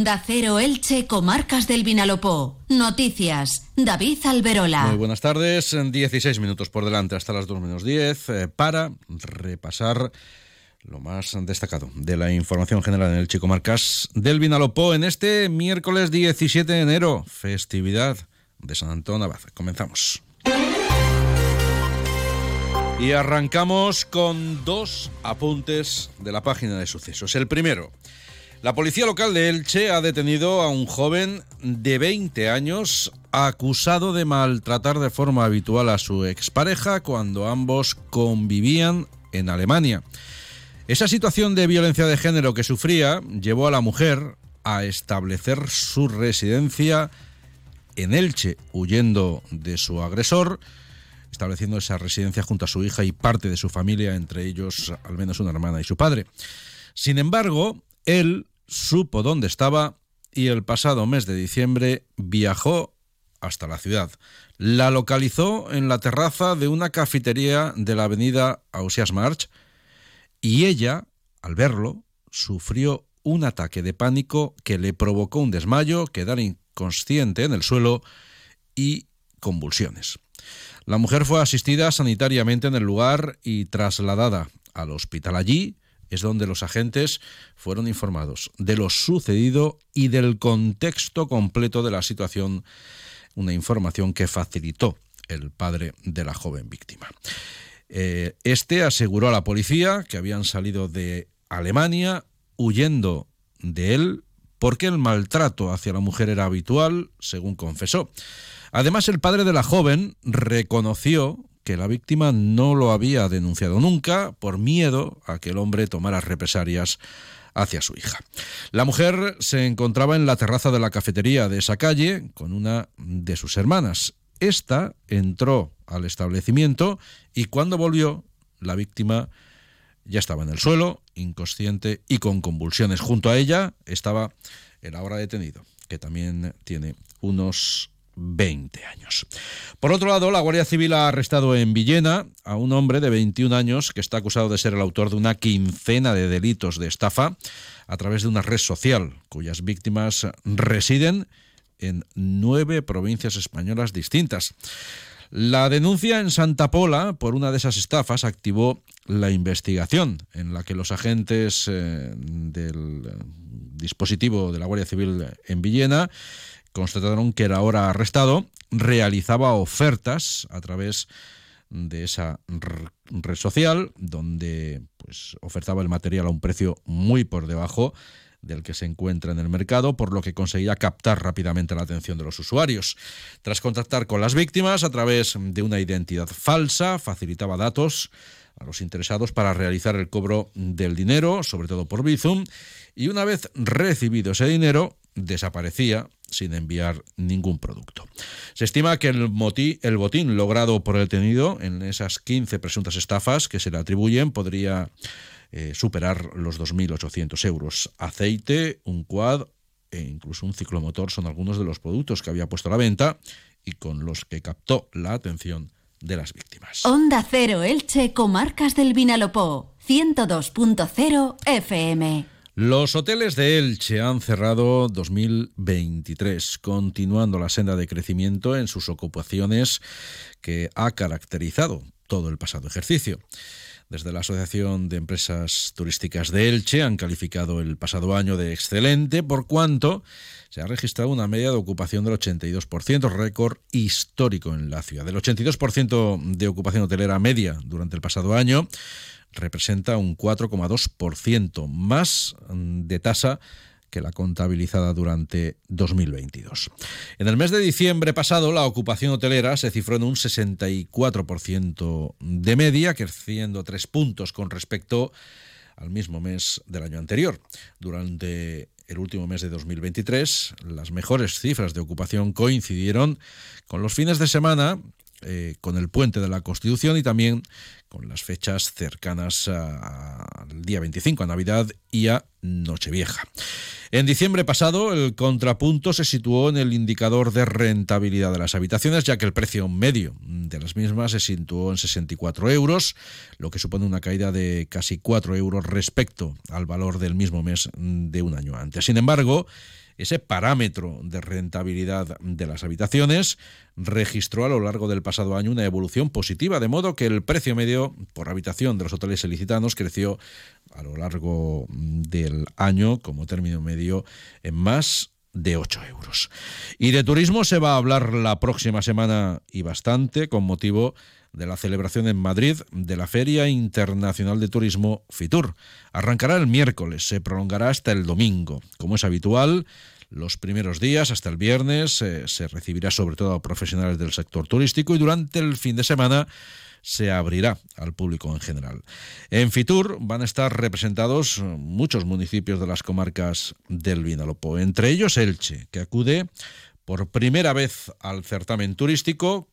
Da Cero Elche, Comarcas del Vinalopó. Noticias. David Alberola. Muy buenas tardes. 16 minutos por delante hasta las 2 menos 10 eh, para repasar lo más destacado de la información general en el Chico Marcas del Vinalopó en este miércoles 17 de enero, festividad de San Antón Abad. Comenzamos. Y arrancamos con dos apuntes de la página de sucesos. El primero, la policía local de Elche ha detenido a un joven de 20 años acusado de maltratar de forma habitual a su expareja cuando ambos convivían en Alemania. Esa situación de violencia de género que sufría llevó a la mujer a establecer su residencia en Elche, huyendo de su agresor, estableciendo esa residencia junto a su hija y parte de su familia, entre ellos al menos una hermana y su padre. Sin embargo, él supo dónde estaba y el pasado mes de diciembre viajó hasta la ciudad. La localizó en la terraza de una cafetería de la avenida Ausias March y ella, al verlo, sufrió un ataque de pánico que le provocó un desmayo, quedar inconsciente en el suelo y convulsiones. La mujer fue asistida sanitariamente en el lugar y trasladada al hospital allí es donde los agentes fueron informados de lo sucedido y del contexto completo de la situación, una información que facilitó el padre de la joven víctima. Eh, este aseguró a la policía que habían salido de Alemania huyendo de él porque el maltrato hacia la mujer era habitual, según confesó. Además, el padre de la joven reconoció que la víctima no lo había denunciado nunca por miedo a que el hombre tomara represalias hacia su hija. La mujer se encontraba en la terraza de la cafetería de esa calle con una de sus hermanas. Esta entró al establecimiento y cuando volvió, la víctima ya estaba en el suelo, inconsciente y con convulsiones. Junto a ella estaba el ahora detenido, que también tiene unos 20 años. Por otro lado, la Guardia Civil ha arrestado en Villena a un hombre de 21 años que está acusado de ser el autor de una quincena de delitos de estafa a través de una red social cuyas víctimas residen en nueve provincias españolas distintas. La denuncia en Santa Pola por una de esas estafas activó la investigación en la que los agentes eh, del dispositivo de la Guardia Civil en Villena constataron que el ahora arrestado realizaba ofertas a través de esa red social donde pues ofertaba el material a un precio muy por debajo del que se encuentra en el mercado, por lo que conseguía captar rápidamente la atención de los usuarios. Tras contactar con las víctimas a través de una identidad falsa, facilitaba datos a los interesados para realizar el cobro del dinero, sobre todo por Bizum, y una vez recibido ese dinero, desaparecía sin enviar ningún producto. Se estima que el, botín logrado por el tenido en esas 15 presuntas estafas que se le atribuyen podría eh, superar los 2.800 euros. Aceite, un quad e incluso un ciclomotor son algunos de los productos que había puesto a la venta y con los que captó la atención de las víctimas. Onda Cero Elche, Comarcas del Vinalopó, 102.0 FM. Los hoteles de Elche han cerrado 2023, continuando la senda de crecimiento en sus ocupaciones que ha caracterizado todo el pasado ejercicio. Desde la Asociación de Empresas Turísticas de Elche han calificado el pasado año de excelente por cuanto se ha registrado una media de ocupación del 82%, récord histórico en la ciudad. El 82% de ocupación hotelera media durante el pasado año representa un 4,2% más de tasa que la contabilizada durante 2022. En el mes de diciembre pasado, la ocupación hotelera se cifró en un 64% de media, creciendo tres puntos con respecto al mismo mes del año anterior. Durante el último mes de 2023, las mejores cifras de ocupación coincidieron con los fines de semana eh, con el puente de la Constitución y también con las fechas cercanas al día 25, a Navidad y a Nochevieja. En diciembre pasado, el contrapunto se situó en el indicador de rentabilidad de las habitaciones, ya que el precio medio de las mismas se situó en 64 euros, lo que supone una caída de casi 4 euros respecto al valor del mismo mes de un año antes. Sin embargo, ese parámetro de rentabilidad de las habitaciones registró a lo largo del pasado año una evolución positiva, de modo que el precio medio por habitación de los hoteles ilicitanos creció a lo largo del año como término medio en más de 8 euros. Y de turismo se va a hablar la próxima semana y bastante con motivo la celebración en Madrid de la Feria Internacional de Turismo FITUR. Arrancará el miércoles, se prolongará hasta el domingo. Como es habitual, los primeros días, hasta el viernes, eh, se recibirá sobre todo a profesionales del sector turístico y durante el fin de semana se abrirá al público en general. En Fitur van a estar representados muchos municipios de las comarcas del Vinalopó, entre ellos Elche, que acude por primera vez al certamen turístico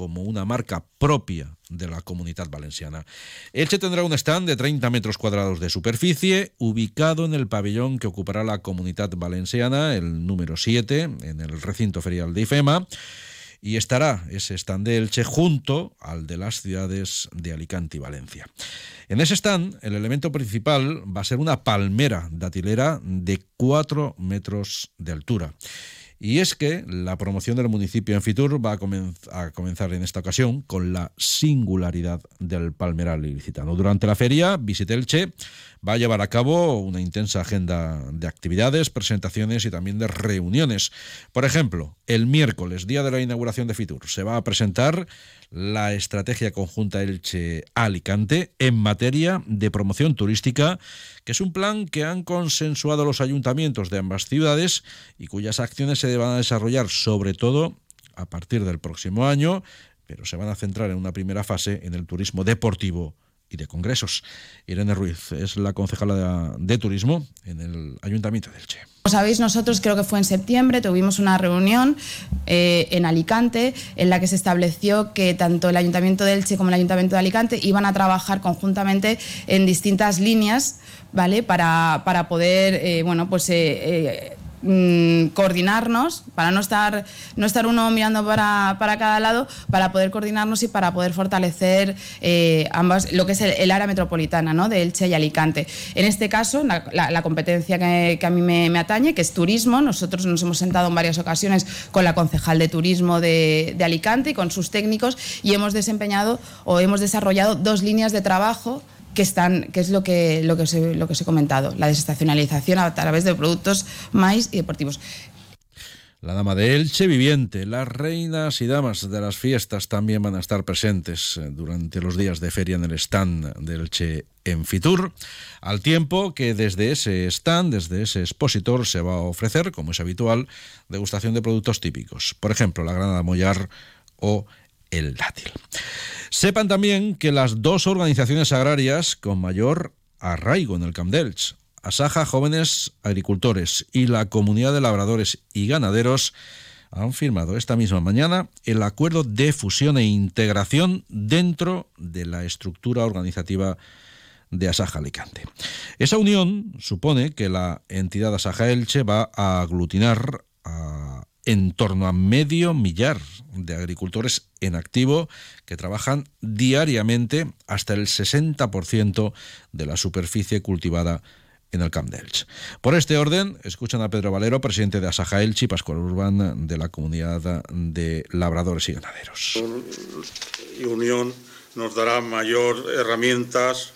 como una marca propia de la comunidad valenciana. Elche tendrá un stand de 30 metros cuadrados de superficie, ubicado en el pabellón que ocupará la comunidad valenciana, el número 7, en el recinto ferial de IFEMA, y estará ese stand de Elche junto al de las ciudades de Alicante y Valencia. En ese stand, el elemento principal va a ser una palmera datilera de 4 metros de altura. Y es que la promoción del municipio en Fitur va a, comenzar en esta ocasión con la singularidad del palmeral ilicitano. Durante la feria, Visitelche va a llevar a cabo una intensa agenda de actividades, presentaciones y también de reuniones. Por ejemplo, el miércoles, día de la inauguración de Fitur, se va a presentar la estrategia conjunta Elche-Alicante en materia de promoción turística, que es un plan que han consensuado los ayuntamientos de ambas ciudades y cuyas acciones se van a desarrollar sobre todo a partir del próximo año, pero se van a centrar en una primera fase en el turismo deportivo y de congresos. Irene Ruiz es la concejala de, turismo en el Ayuntamiento de Elche. Como sabéis, nosotros creo que fue en septiembre, tuvimos una reunión eh, en Alicante en la que se estableció que tanto el Ayuntamiento de Elche como el Ayuntamiento de Alicante iban a trabajar conjuntamente en distintas líneas ¿vale? para, para poder eh, bueno, pues, eh, Mm, coordinarnos, para no estar, no estar uno mirando para, para, cada lado, para poder coordinarnos y para poder fortalecer eh, ambas, lo que es el, área metropolitana ¿no? de Elche y Alicante. En este caso, la, competencia que, a mí me, atañe, que es turismo, nosotros nos hemos sentado en varias ocasiones con la concejal de turismo de, de Alicante y con sus técnicos y hemos desempeñado o hemos desarrollado dos líneas de trabajo que están, que es lo que, lo que, os he, lo que os he comentado, la desestacionalización a través de productos maíz y deportivos. La dama de Elche viviente, las reinas y damas de las fiestas también van a estar presentes eh, durante los días de feria en el stand de Elche en Fitur, al tiempo que desde ese stand, desde ese expositor, se va a ofrecer, como es habitual, degustación de productos típicos. Por ejemplo, la granada mollar o el dátil. Sepan también que las dos organizaciones agrarias con mayor arraigo en el Camp Delch, Asaja Jóvenes Agricultores y la Comunidad de Labradores y Ganaderos, han firmado esta misma mañana el acuerdo de fusión e integración dentro de la estructura organizativa de Asaja Alicante. Esa unión supone que la entidad Asaja Elche va a aglutinar a en torno a medio millar de agricultores en activo que trabajan diariamente hasta el 60% de la superficie cultivada en el Camp Delch. Por este orden, escuchan a Pedro Valero, presidente de Asaja Elche y Pascual Urban de la Comunidad de Labradores y Ganaderos. Y Unión nos dará mayor herramientas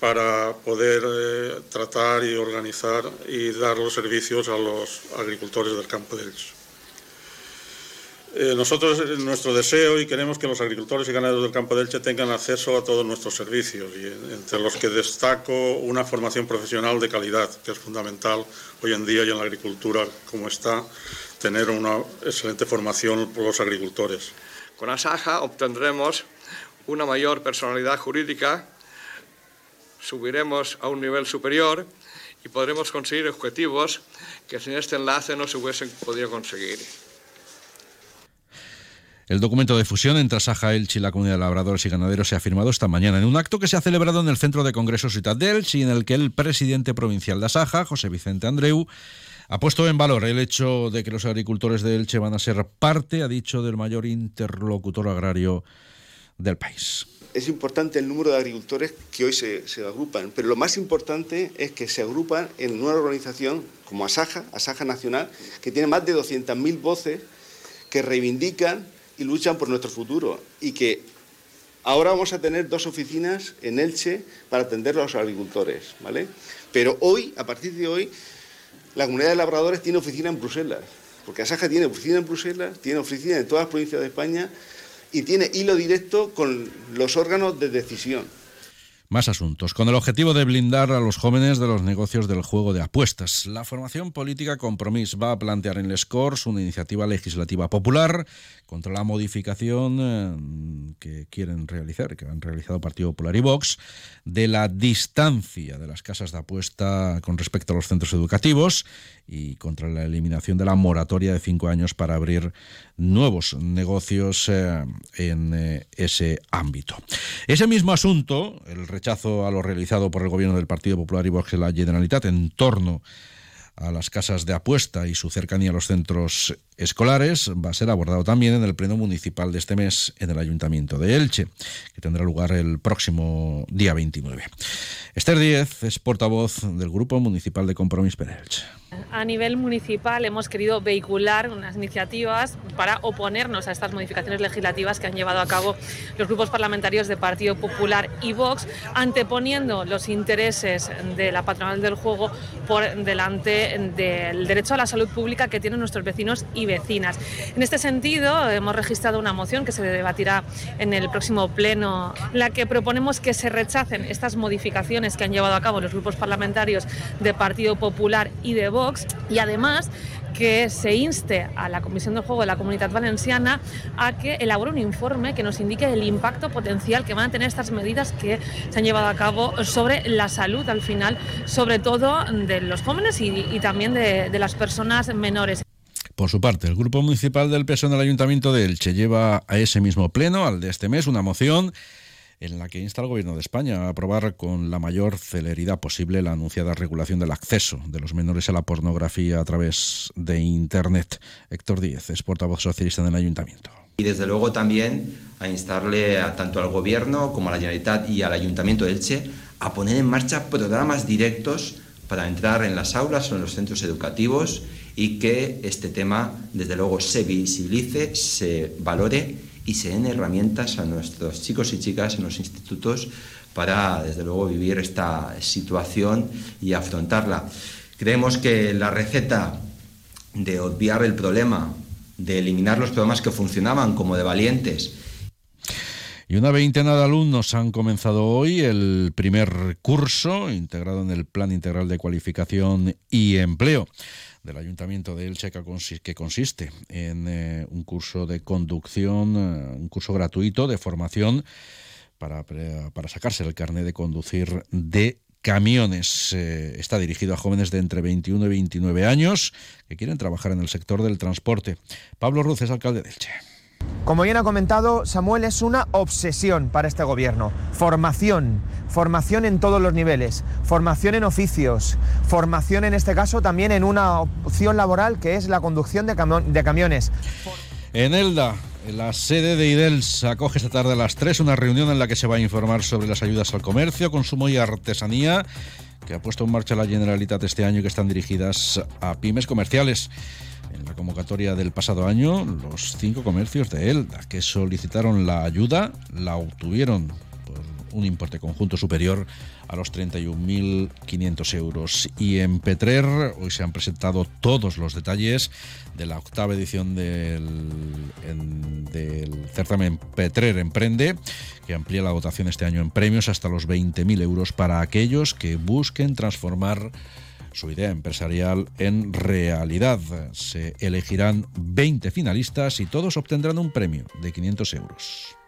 para poder eh, tratar y organizar y dar los servicios a los agricultores del campo de eh, nosotros, eh, nuestro deseo y queremos que los agricultores y ganaderos del campo de Elche tengan acceso a todos nuestros servicios, y entre los que destaco una formación profesional de calidad, que es fundamental hoy en día y en la agricultura como está, tener una excelente formación por los agricultores. Con Asaja obtendremos una mayor personalidad jurídica, subiremos a un nivel superior y podremos conseguir objetivos que sin este enlace no se hubiesen podido conseguir. El documento de fusión entre Saja Elche y la Comunidad de Labradores y Ganaderos se ha firmado esta mañana en un acto que se ha celebrado en el Centro de Congresos Ciudad de Elche y en el que el presidente provincial de Asaja, José Vicente Andreu, ha puesto en valor el hecho de que los agricultores de Elche van a ser parte, ha dicho, del mayor interlocutor agrario del país. Es importante el número de agricultores que hoy se, se, agrupan, pero lo más importante es que se agrupan en una organización como Asaja, Asaja Nacional, que tiene más de 200.000 voces que reivindican y luchan por nuestro futuro y que ahora vamos a tener dos oficinas en Elche para atender a los agricultores, ¿vale? Pero hoy, a partir de hoy, la comunidad de labradores tiene oficina en Bruselas, porque Asaja tiene oficina en Bruselas, tiene oficina en todas las provincias de España y tiene hilo directo con los órganos de decisión. Más asuntos. Con el objetivo de blindar a los jóvenes de los negocios del juego de apuestas, la formación política Compromís va a plantear en Les Corts una iniciativa legislativa popular contra la modificación eh, que quieren realizar, que han realizado Partido Popular y Vox, de la distancia de las casas de apuesta con respecto a los centros educativos y contra la eliminación de la moratoria de cinco años para abrir nuevos negocios eh, en eh, ese ámbito. Ese mismo asunto, el rechazo a lo realizado por el gobierno del Partido Popular y Vox la Generalitat en torno a las casas de apuesta y su cercanía a los centros escolares va a ser abordado también en el pleno municipal de este mes en el Ayuntamiento de Elche, que tendrá lugar el próximo día 29. Esther Díez es portavoz del Grupo Municipal de Compromís per Elche. A nivel municipal hemos querido vehicular unas iniciativas para oponernos a estas modificaciones legislativas que han llevado a cabo los grupos parlamentarios de Partido Popular y Vox, anteponiendo los intereses de la patronal del juego por delante del derecho a la salud pública que tienen nuestros vecinos y En este sentido, hemos registrado una moción que se debatirá en el próximo pleno, en la que proponemos que se rechacen estas modificaciones que han llevado a cabo los grupos parlamentarios de Partido Popular y de Vox y además que se inste a la Comisión del Juego de la Comunidad Valenciana a que elabore un informe que nos indique el impacto potencial que van a tener estas medidas que se han llevado a cabo sobre la salud al final, sobre todo de los jóvenes y, también de las personas menores. Por su parte, el Grupo Municipal del PSOE en el Ayuntamiento de Elche lleva a ese mismo pleno, al de este mes, una moción en la que insta al Gobierno de España a aprobar con la mayor celeridad posible la anunciada regulación del acceso de los menores a la pornografía a través de Internet. Héctor Díez es portavoz socialista en el Ayuntamiento. Y desde luego también a instarle a, tanto al Gobierno como a la Generalitat y al Ayuntamiento de Elche a poner en marcha programas directos para entrar en las aulas o en los centros educativos y que este tema, desde luego, se visibilice, se valore y se den herramientas a nuestros chicos y chicas en los institutos para, desde luego, vivir esta situación y afrontarla. Creemos que la receta de obviar el problema, de eliminar los programas que funcionaban como de valientes, y una veintena de alumnos han comenzado hoy el primer curso integrado en el Plan Integral de Cualificación y Empleo del Ayuntamiento de Elche que consiste en eh, un curso de conducción, eh, un curso gratuito de formación para, para sacarse el carnet de conducir de camiones. Eh, está dirigido a jóvenes de entre 21 y 29 años que quieren trabajar en el sector del transporte. Pablo Ruz es alcalde de Elche. Como bien ha comentado, Samuel es una obsesión para este gobierno. Formación, formación en todos los niveles, formación en oficios, formación en este caso también en una opción laboral que es la conducción de, camiones. En Elda, la sede de IDELS, acoge esta tarde a las 3 una reunión en la que se va a informar sobre las ayudas al comercio, consumo y artesanía que ha puesto en marcha la Generalitat este año y que están dirigidas a pymes comerciales. En la convocatoria del pasado año, los cinco comercios de Elda que solicitaron la ayuda la obtuvieron por un importe conjunto superior a los 31.500 euros. Y en Petrer hoy se han presentado todos los detalles de la octava edición del, certamen Petrer Emprende, que amplía la dotación este año en premios hasta los 20.000 euros para aquellos que busquen transformar su idea empresarial en realidad. Se elegirán 20 finalistas y todos obtendrán un premio de 500 euros.